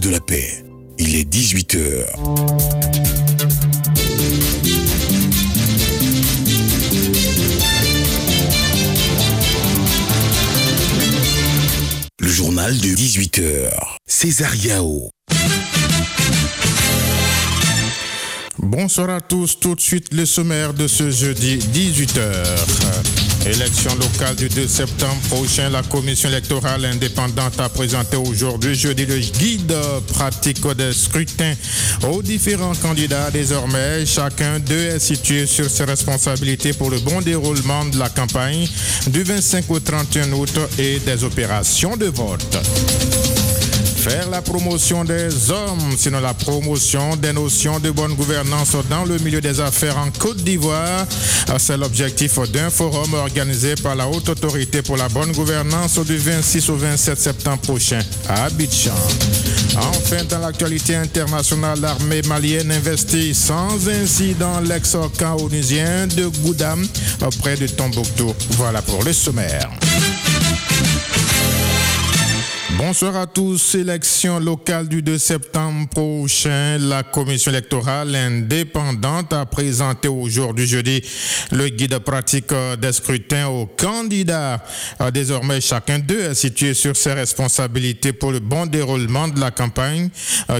de la paix. Il est 18h. Le journal de 18h. César Yao. Bonsoir à tous, tout de suite le sommaire de ce jeudi 18h. Élection locale du 2 septembre prochain, la commission électorale indépendante a présenté aujourd'hui jeudi le guide pratique des scrutins aux différents candidats. Désormais, chacun d'eux est situé sur ses responsabilités pour le bon déroulement de la campagne du 25 au 31 août et des opérations de vote faire la promotion des hommes, sinon la promotion des notions de bonne gouvernance dans le milieu des affaires en Côte d'Ivoire. C'est l'objectif d'un forum organisé par la Haute Autorité pour la bonne gouvernance du 26 au 27 septembre prochain à Abidjan. Enfin, dans l'actualité internationale, l'armée malienne investit sans incident l'ex-camp onusien de Goudam près de Tombouctou. Voilà pour le sommaire. Bonsoir à tous. Élection locale du 2 septembre prochain. La commission électorale indépendante a présenté aujourd'hui jeudi le guide pratique des scrutins aux candidats. Désormais, chacun d'eux est situé sur ses responsabilités pour le bon déroulement de la campagne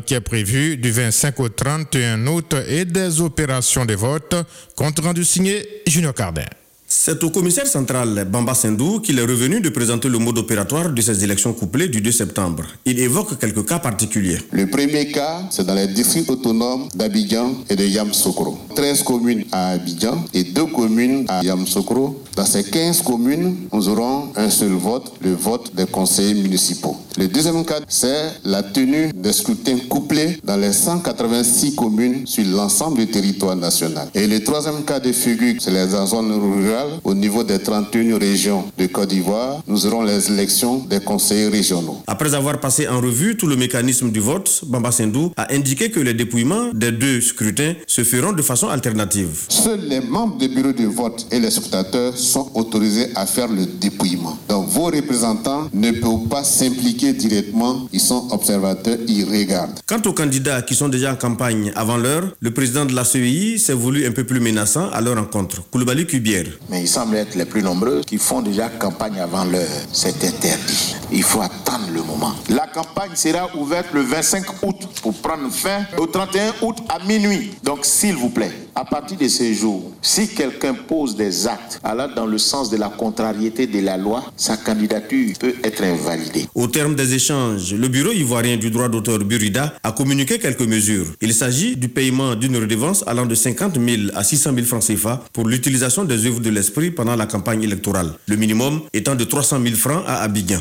qui est prévue du 25 au 31 août et des opérations de vote. Compte rendu signé Junior Cardin. C'est au commissaire central Bamba Sendou qu'il est revenu de présenter le mode opératoire de ces élections couplées du 2 septembre. Il évoque quelques cas particuliers. Le premier cas, c'est dans les districts autonomes d'Abidjan et de Yamsokro. 13 communes à Abidjan et 2 communes à Yamsokro. Dans ces 15 communes, nous aurons un seul vote, le vote des conseillers municipaux. Le deuxième cas, c'est la tenue des scrutins couplés dans les 186 communes sur l'ensemble du territoire national. Et le troisième cas de figure, c'est les zones rurales au niveau des 31 régions de Côte d'Ivoire, nous aurons les élections des conseillers régionaux. Après avoir passé en revue tout le mécanisme du vote, Bamba Sendou a indiqué que les dépouillements des deux scrutins se feront de façon alternative. Seuls les membres du bureau de vote et les scrutateurs sont autorisés à faire le dépouillement. Donc vos représentants ne peuvent pas s'impliquer directement, ils sont observateurs, ils regardent. Quant aux candidats qui sont déjà en campagne avant l'heure, le président de la CEI s'est voulu un peu plus menaçant à leur rencontre. Koulibaly Kubière mais ils semblent être les plus nombreux qui font déjà campagne avant l'heure. C'est interdit. Il faut attendre le moment. La campagne sera ouverte le 25 août pour prendre fin au 31 août à minuit. Donc, s'il vous plaît, à partir de ce jour, si quelqu'un pose des actes allant dans le sens de la contrariété de la loi, sa candidature peut être invalidée. Au terme des échanges, le Bureau ivoirien du droit d'auteur Burida a communiqué quelques mesures. Il s'agit du paiement d'une redevance allant de 50 000 à 600 000 francs CFA pour l'utilisation des œuvres de l'esprit pendant la campagne électorale, le minimum étant de 300 000 francs à Abidjan.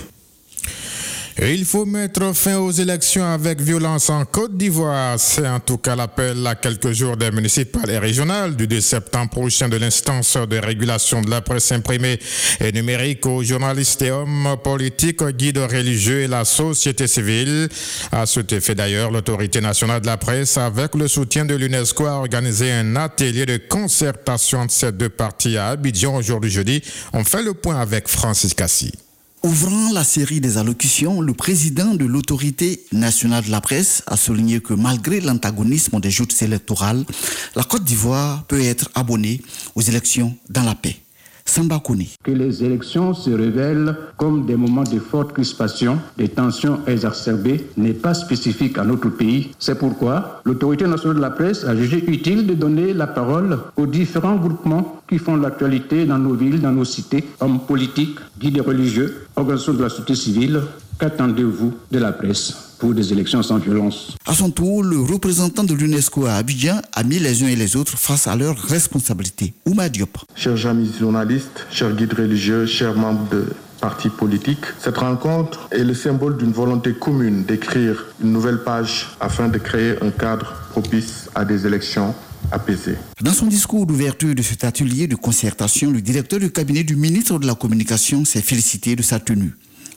Il faut mettre fin aux élections avec violence en Côte d'Ivoire. C'est en tout cas l'appel à quelques jours des municipales et régionales du 2 septembre prochain de l'instance de régulation de la presse imprimée et numérique aux journalistes et hommes politiques, guides religieux et la société civile. À cet effet d'ailleurs, l'autorité nationale de la presse, avec le soutien de l'UNESCO, a organisé un atelier de concertation de ces deux parties à Abidjan aujourd'hui jeudi. On fait le point avec Francis Cassi. Ouvrant la série des allocutions, le président de l'autorité nationale de la presse a souligné que malgré l'antagonisme des joutes électorales, la Côte d'Ivoire peut être abonnée aux élections dans la paix. Que les élections se révèlent comme des moments de forte crispation, des tensions exacerbées, n'est pas spécifique à notre pays. C'est pourquoi l'autorité nationale de la presse a jugé utile de donner la parole aux différents groupements qui font l'actualité dans nos villes, dans nos cités, hommes politiques, guides religieux, organisations de la société civile. Qu'attendez-vous de la presse pour des élections sans violence? À son tour, le représentant de l'UNESCO à Abidjan a mis les uns et les autres face à leurs responsabilités. Ouma Diop. Chers amis journalistes, chers guides religieux, chers membres de partis politiques, cette rencontre est le symbole d'une volonté commune d'écrire une nouvelle page afin de créer un cadre propice à des élections apaisées. Dans son discours d'ouverture de cet atelier de concertation, le directeur du cabinet du ministre de la Communication s'est félicité de sa tenue.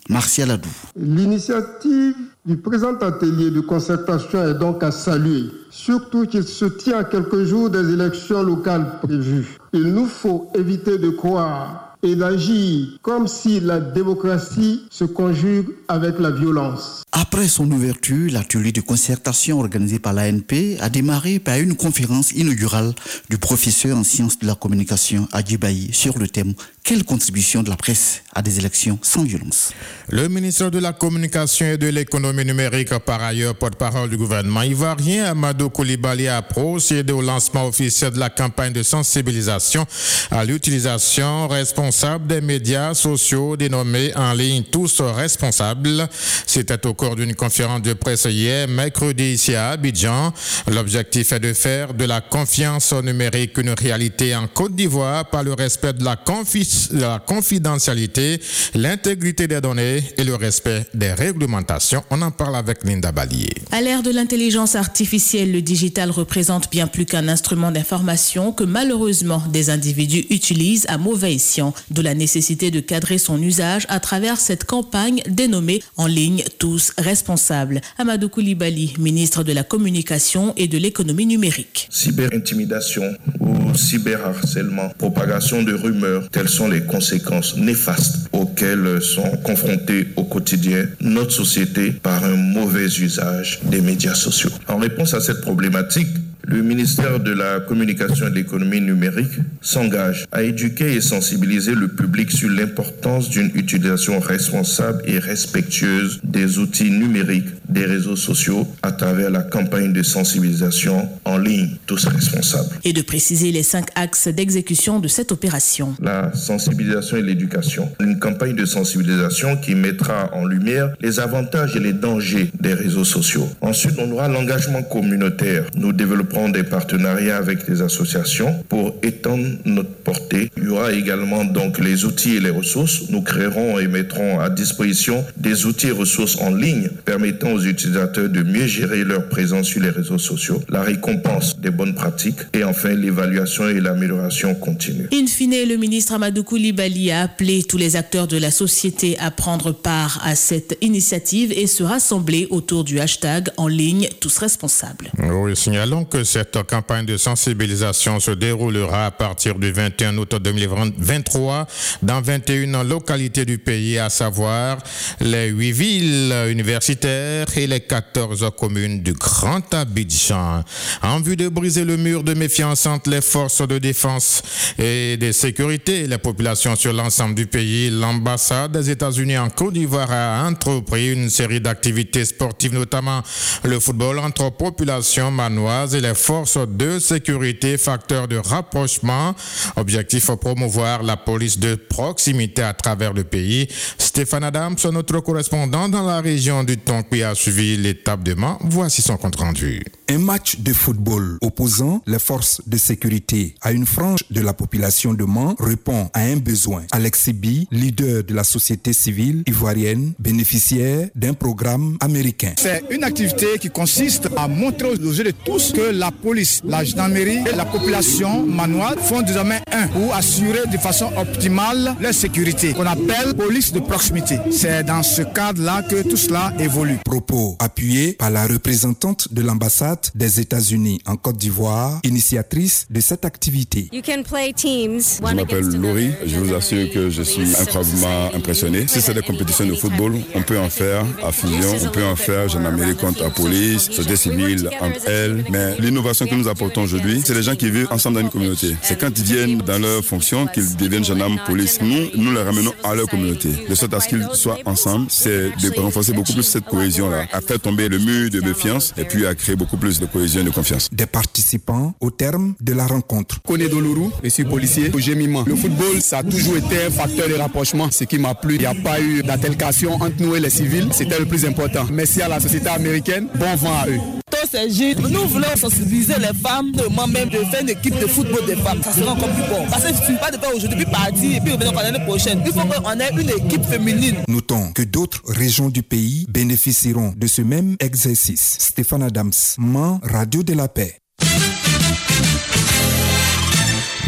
Martial Adou. L'initiative du présent atelier de concertation est donc à saluer, surtout qu'il se tient à quelques jours des élections locales prévues. Il nous faut éviter de croire et d'agir comme si la démocratie se conjugue avec la violence. Après son ouverture, l'atelier de concertation organisé par l'ANP a démarré par une conférence inaugurale du professeur en sciences de la communication Adjibaï sur le thème Quelle contribution de la presse à des élections sans violence? Le ministre de la Communication et de l'économie numérique, par ailleurs porte-parole du gouvernement ivoirien, Amadou Koulibaly, a procédé au lancement officiel de la campagne de sensibilisation à l'utilisation responsable des médias sociaux dénommés en ligne Tous Responsables. C'était au cours d'une conférence de presse hier, mercredi, ici à Abidjan. L'objectif est de faire de la confiance numérique une réalité en Côte d'Ivoire par le respect de la, la confidentialité, l'intégrité des données et le respect des réglementations. On en parle avec Linda Balier. À l'ère de l'intelligence artificielle, le digital représente bien plus qu'un instrument d'information que malheureusement des individus utilisent à mauvais escient, de la nécessité de cadrer son usage à travers cette campagne dénommée en ligne Tous responsables. Amadou Koulibaly, ministre de la Communication et de l'économie numérique. Cyberintimidation ou cyberharcèlement, propagation de rumeurs, telles sont les conséquences néfastes auxquelles sont confrontées au quotidien notre société par un mauvais usage des médias sociaux. En réponse à cette problématique, le ministère de la Communication et de l'économie numérique s'engage à éduquer et sensibiliser le public sur l'importance d'une utilisation responsable et respectueuse des outils numériques des réseaux sociaux à travers la campagne de sensibilisation en ligne Tous responsables. Et de préciser les cinq axes d'exécution de cette opération. La sensibilisation et l'éducation. Une campagne de sensibilisation qui mettra en lumière les avantages et les dangers des réseaux sociaux. Ensuite, on aura l'engagement communautaire. Nous développerons des partenariats avec les associations pour étendre notre portée. Il y aura également donc les outils et les ressources. Nous créerons et mettrons à disposition des outils et ressources en ligne permettant aux utilisateurs de mieux gérer leur présence sur les réseaux sociaux, la récompense des bonnes pratiques et enfin l'évaluation et l'amélioration continue. In fine, le ministre Amadou Koulibaly a appelé tous les acteurs de la société à prendre part à cette initiative et se rassembler autour du hashtag en ligne tous responsables. Oui, signalons que cette campagne de sensibilisation se déroulera à partir du 21 août 2023 dans 21 localités du pays, à savoir les 8 villes universitaires et les 14 communes du Grand Abidjan. En vue de briser le mur de méfiance entre les forces de défense et de sécurité et les populations sur l'ensemble du pays, l'ambassade des États-Unis en Côte d'Ivoire a entrepris une série d'activités sportives, notamment le football entre populations manoises et les forces de sécurité, facteur de rapprochement. Objectif promouvoir la police de proximité à travers le pays. Stéphane Adams, notre correspondant dans la région du Tonki, a suivi l'étape de Mans. Voici son compte rendu. Un match de football opposant les forces de sécurité à une frange de la population de Mans répond à un besoin. Alex Bi, leader de la société civile ivoirienne, bénéficiaire d'un programme américain. C'est une activité qui consiste à montrer aux yeux de tous que la police, la gendarmerie et la population manoise font désormais un pour assurer de façon optimale leur sécurité, qu'on appelle police de proximité. C'est dans ce cadre-là que tout cela évolue. Propos appuyés par la représentante de l'ambassade des États-Unis en Côte d'Ivoire, initiatrice de cette activité. Je m'appelle Laurie, je vous assure que je suis incroyablement impressionné. Si c'est des compétitions de football, on peut en faire à fusion, on peut en faire gendarmerie contre la police, société civile entre elles. Mais l'innovation que nous apportons aujourd'hui, c'est les gens qui vivent ensemble dans une communauté. C'est quand ils viennent dans leur fonction qu'ils deviennent gendarmes, police. Nous, nous les ramenons à leur communauté. De sorte à ce qu'ils soient ensemble, c'est de renforcer beaucoup plus cette cohésion-là, à faire tomber le mur de méfiance et puis à créer beaucoup plus de cohésion et de confiance. Des participants au terme de la rencontre. Koné Dolourou, je suis policier au Gémiment. Le football, ça a toujours été un facteur de rapprochement, ce qui m'a plu. Il n'y a pas eu d'altercation entre nous et les civils. C'était le plus important. Merci à la société américaine. Bon vent à eux. Nous voulons sensibiliser les femmes, de moi-même, de faire une équipe de football des femmes. Ça sera encore plus bon. Parce que je ne pas de faire aujourd'hui, puis partir, et puis revenir l'année prochaine. Il faut qu'on ait une équipe féminine. Notons que d'autres régions du pays bénéficieront de ce même exercice. Stéphane Adams, Radio de la Paix.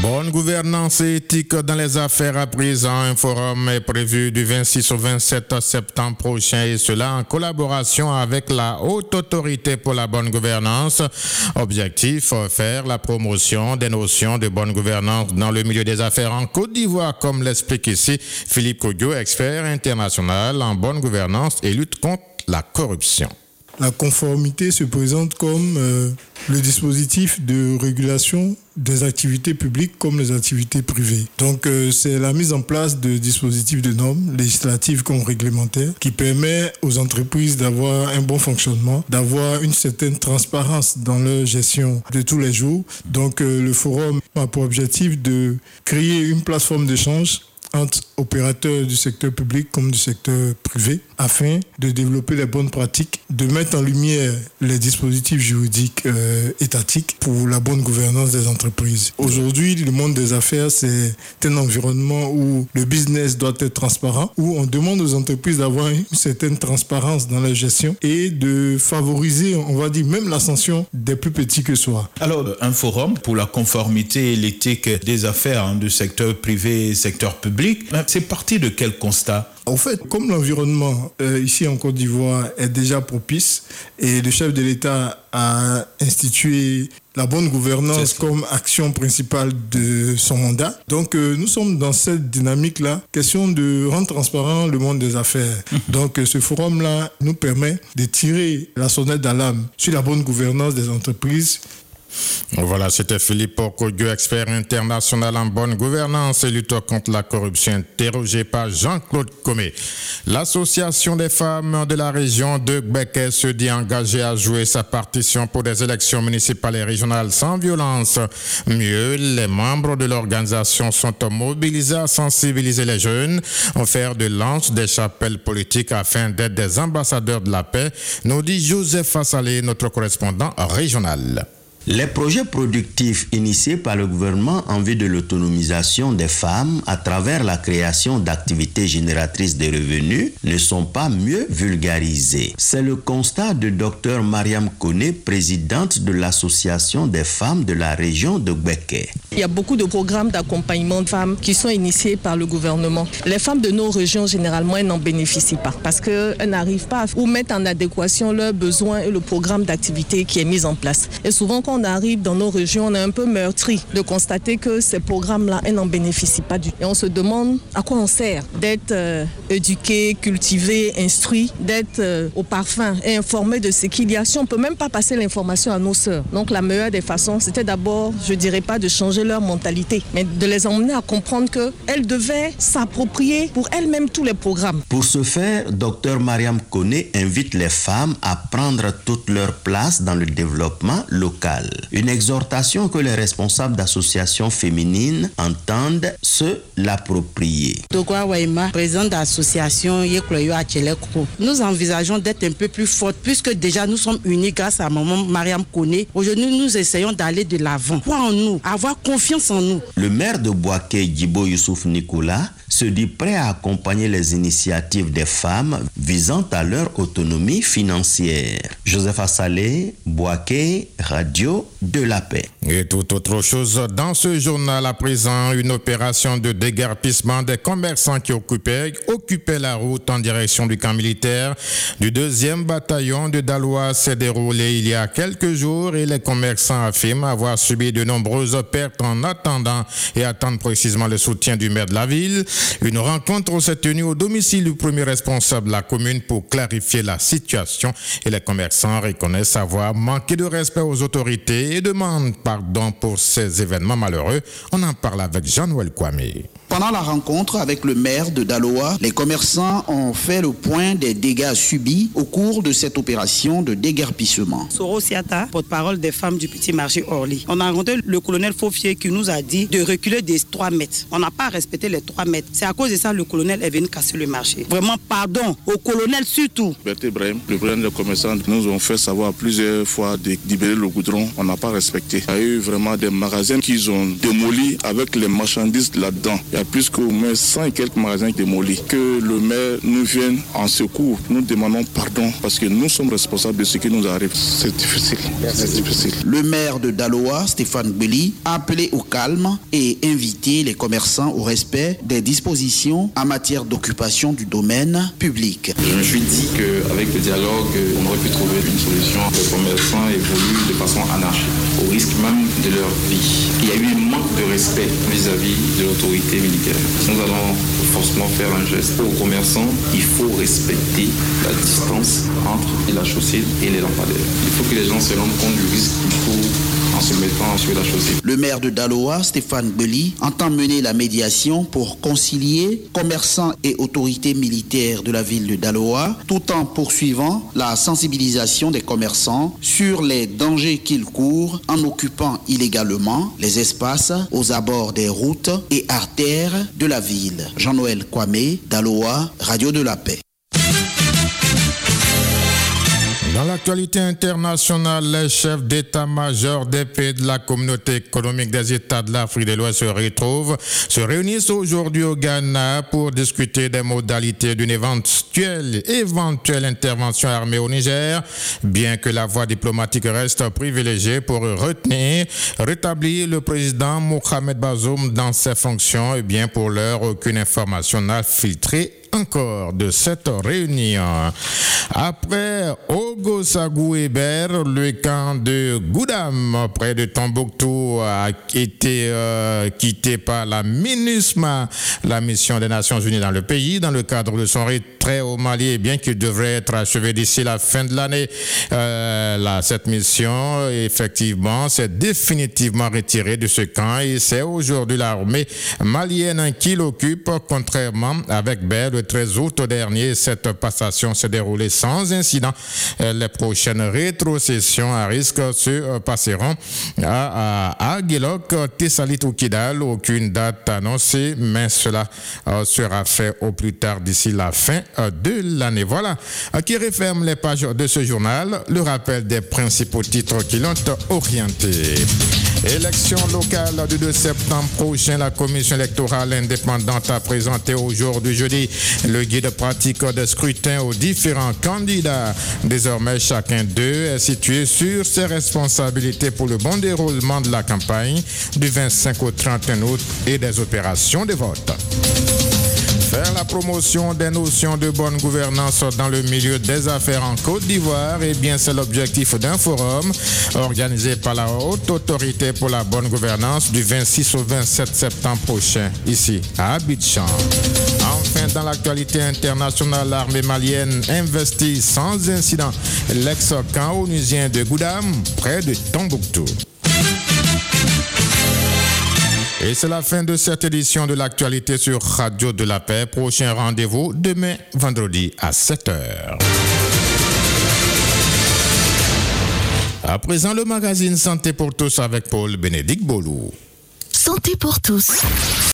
Bonne gouvernance et éthique dans les affaires à présent. Un forum est prévu du 26 au 27 septembre prochain et cela en collaboration avec la Haute Autorité pour la bonne gouvernance. Objectif, faire la promotion des notions de bonne gouvernance dans le milieu des affaires en Côte d'Ivoire, comme l'explique ici Philippe Kogyo, expert international en bonne gouvernance et lutte contre la corruption la conformité se présente comme euh, le dispositif de régulation des activités publiques comme les activités privées. Donc euh, c'est la mise en place de dispositifs de normes législatives comme réglementaires qui permet aux entreprises d'avoir un bon fonctionnement, d'avoir une certaine transparence dans leur gestion de tous les jours. Donc euh, le forum a pour objectif de créer une plateforme d'échange entre opérateurs du secteur public comme du secteur privé afin de développer les bonnes pratiques, de mettre en lumière les dispositifs juridiques euh, étatiques pour la bonne gouvernance des entreprises. Aujourd'hui, le monde des affaires, c'est un environnement où le business doit être transparent, où on demande aux entreprises d'avoir une certaine transparence dans la gestion et de favoriser, on va dire, même l'ascension des plus petits que soi. Alors, un forum pour la conformité et l'éthique des affaires hein, du secteur privé et secteur public c'est parti de quel constat? En fait, comme l'environnement euh, ici en Côte d'Ivoire est déjà propice et le chef de l'État a institué la bonne gouvernance comme action principale de son mandat. Donc euh, nous sommes dans cette dynamique-là, question de rendre transparent le monde des affaires. Mhm. Donc euh, ce forum-là nous permet de tirer la sonnette d'alarme sur la bonne gouvernance des entreprises voilà, c'était Philippe Okodio, expert international en bonne gouvernance et lutte contre la corruption, interrogé par Jean-Claude Comé. L'association des femmes de la région de Gbeke se dit engagée à jouer sa partition pour des élections municipales et régionales sans violence. Mieux, les membres de l'organisation sont mobilisés à sensibiliser les jeunes, faire de lance des chapelles politiques afin d'être des ambassadeurs de la paix, nous dit Joseph Assalé, notre correspondant régional. Les projets productifs initiés par le gouvernement en vue de l'autonomisation des femmes à travers la création d'activités génératrices de revenus ne sont pas mieux vulgarisés. C'est le constat de Dr Mariam Kone, présidente de l'Association des femmes de la région de Gbeke. Il y a beaucoup de programmes d'accompagnement de femmes qui sont initiés par le gouvernement. Les femmes de nos régions, généralement, n'en bénéficient pas parce qu'elles n'arrivent pas à mettre en adéquation leurs besoins et le programme d'activité qui est mis en place. Et souvent, on arrive dans nos régions, on est un peu meurtri de constater que ces programmes-là, elles n'en bénéficient pas du tout. Et on se demande à quoi on sert d'être euh, éduqué, cultivé, instruit, d'être euh, au parfum et informé de ce qu'il y a. Si on ne peut même pas passer l'information à nos sœurs. Donc la meilleure des façons, c'était d'abord, je dirais pas de changer leur mentalité, mais de les emmener à comprendre qu'elles devaient s'approprier pour elles-mêmes tous les programmes. Pour ce faire, Dr Mariam Kone invite les femmes à prendre toute leur place dans le développement local. Une exhortation que les responsables d'associations féminines entendent se l'approprier. président d'association nous envisageons d'être un peu plus fortes puisque déjà nous sommes unis grâce à maman Mariam Kone. Aujourd'hui, nous essayons d'aller de l'avant. Croire en nous, avoir confiance en nous. Le maire de Boaké, Djibo Youssouf Nicolas, se dit prêt à accompagner les initiatives des femmes visant à leur autonomie financière. Joseph Assalé, Boaké, Radio de la Paix. Et tout autre chose dans ce journal à présent, une opération de dégarpissement des commerçants qui occupaient, occupaient la route en direction du camp militaire du deuxième bataillon de Dalois s'est déroulée il y a quelques jours et les commerçants affirment avoir subi de nombreuses pertes en attendant et attendent précisément le soutien du maire de la ville. Une rencontre s'est tenue au domicile du premier responsable de la commune pour clarifier la situation et les commerçants reconnaissent avoir manqué de respect aux autorités et demandent pardon pour ces événements malheureux. On en parle avec Jean-Noël Kwame. Pendant la rencontre avec le maire de Daloa, les commerçants ont fait le point des dégâts subis au cours de cette opération de déguerpissement. Soro Siata, porte-parole des femmes du petit marché Orly. On a rencontré le colonel Faufier qui nous a dit de reculer des 3 mètres. On n'a pas respecté les 3 mètres. C'est à cause de ça que le colonel est venu casser le marché. Vraiment, pardon au colonel surtout. Berthe Ibrahim, le président des commerçants, nous ont fait savoir plusieurs fois de libérer le goudron. On n'a pas respecté. Il y a eu vraiment des magasins qu'ils ont démolis avec les marchandises là-dedans. Il y a plus qu'au moins 100 et quelques magasins démolis. Que le maire nous vienne en secours. Nous demandons pardon parce que nous sommes responsables de ce qui nous arrive. C'est difficile. C'est difficile. Le maire de Daloa, Stéphane Belli, a appelé au calme et invité les commerçants au respect des dispositions en matière d'occupation du domaine public. Je me suis dit qu'avec le dialogue, on aurait pu trouver une solution. Les commerçants évoluent de façon anarchique, au risque même de leur vie. Il y a eu un manque de respect vis-à-vis de l'autorité Nous allons forcément faire un geste. Aux commerçants, il faut respecter la distance entre la chaussée et les lampadaires. Il faut que les gens se rendent compte du risque qu'il faut Le maire de Daloa, Stéphane Belli, entend mener la médiation pour concilier commerçants et autorités militaires de la ville de Daloa, tout en poursuivant la sensibilisation des commerçants sur les dangers qu'ils courent en occupant illégalement les espaces aux abords des routes et artères de la ville. Jean-Noël Kwame, Daloa, Radio de la Paix. Dans l'actualité internationale, les chefs d'état-major des pays de la communauté économique des États de l'Afrique de l'Ouest se retrouvent, se réunissent aujourd'hui au Ghana pour discuter des modalités d'une éventuelle, éventuelle intervention armée au Niger, bien que la voie diplomatique reste privilégiée pour retenir, rétablir le président Mohamed Bazoum dans ses fonctions, et bien pour l'heure, aucune information n'a filtré encore de cette réunion. Après Hébert, le camp de Goudam, près de Tombouctou, a été euh, quitté par la MINUSMA, la mission des Nations Unies dans le pays, dans le cadre de son au Mali, bien qu'il devrait être achevé d'ici la fin de l'année. Euh, cette mission, effectivement, s'est définitivement retirée de ce camp et c'est aujourd'hui l'armée malienne qui l'occupe, contrairement avec Baird le 13 août dernier. Cette passation s'est déroulée sans incident. Les prochaines rétrocessions à risque se passeront à, à Tessalit ou Kidal. Aucune date annoncée, mais cela sera fait au plus tard d'ici la fin de l'année. Voilà qui referme les pages de ce journal. Le rappel des principaux titres qui l'ont orienté. Élection locale du 2 septembre prochain, la commission électorale indépendante a présenté aujourd'hui jeudi le guide pratique des scrutins aux différents candidats. Désormais, chacun d'eux est situé sur ses responsabilités pour le bon déroulement de la campagne du 25 au 31 août et des opérations de vote. Faire la promotion des notions de bonne gouvernance dans le milieu des affaires en Côte d'Ivoire, eh bien, c'est l'objectif d'un forum organisé par la Haute Autorité pour la bonne gouvernance du 26 au 27 septembre prochain, ici à Abidjan. Enfin, dans l'actualité internationale, l'armée malienne investit sans incident l'ex-camp onusien de Goudam, près de Tombouctou. Et c'est la fin de cette édition de l'actualité sur Radio de la Paix. Prochain rendez-vous demain, vendredi à 7h. À présent, le magazine Santé pour tous avec Paul Bénédicte Bolou. Santé pour tous.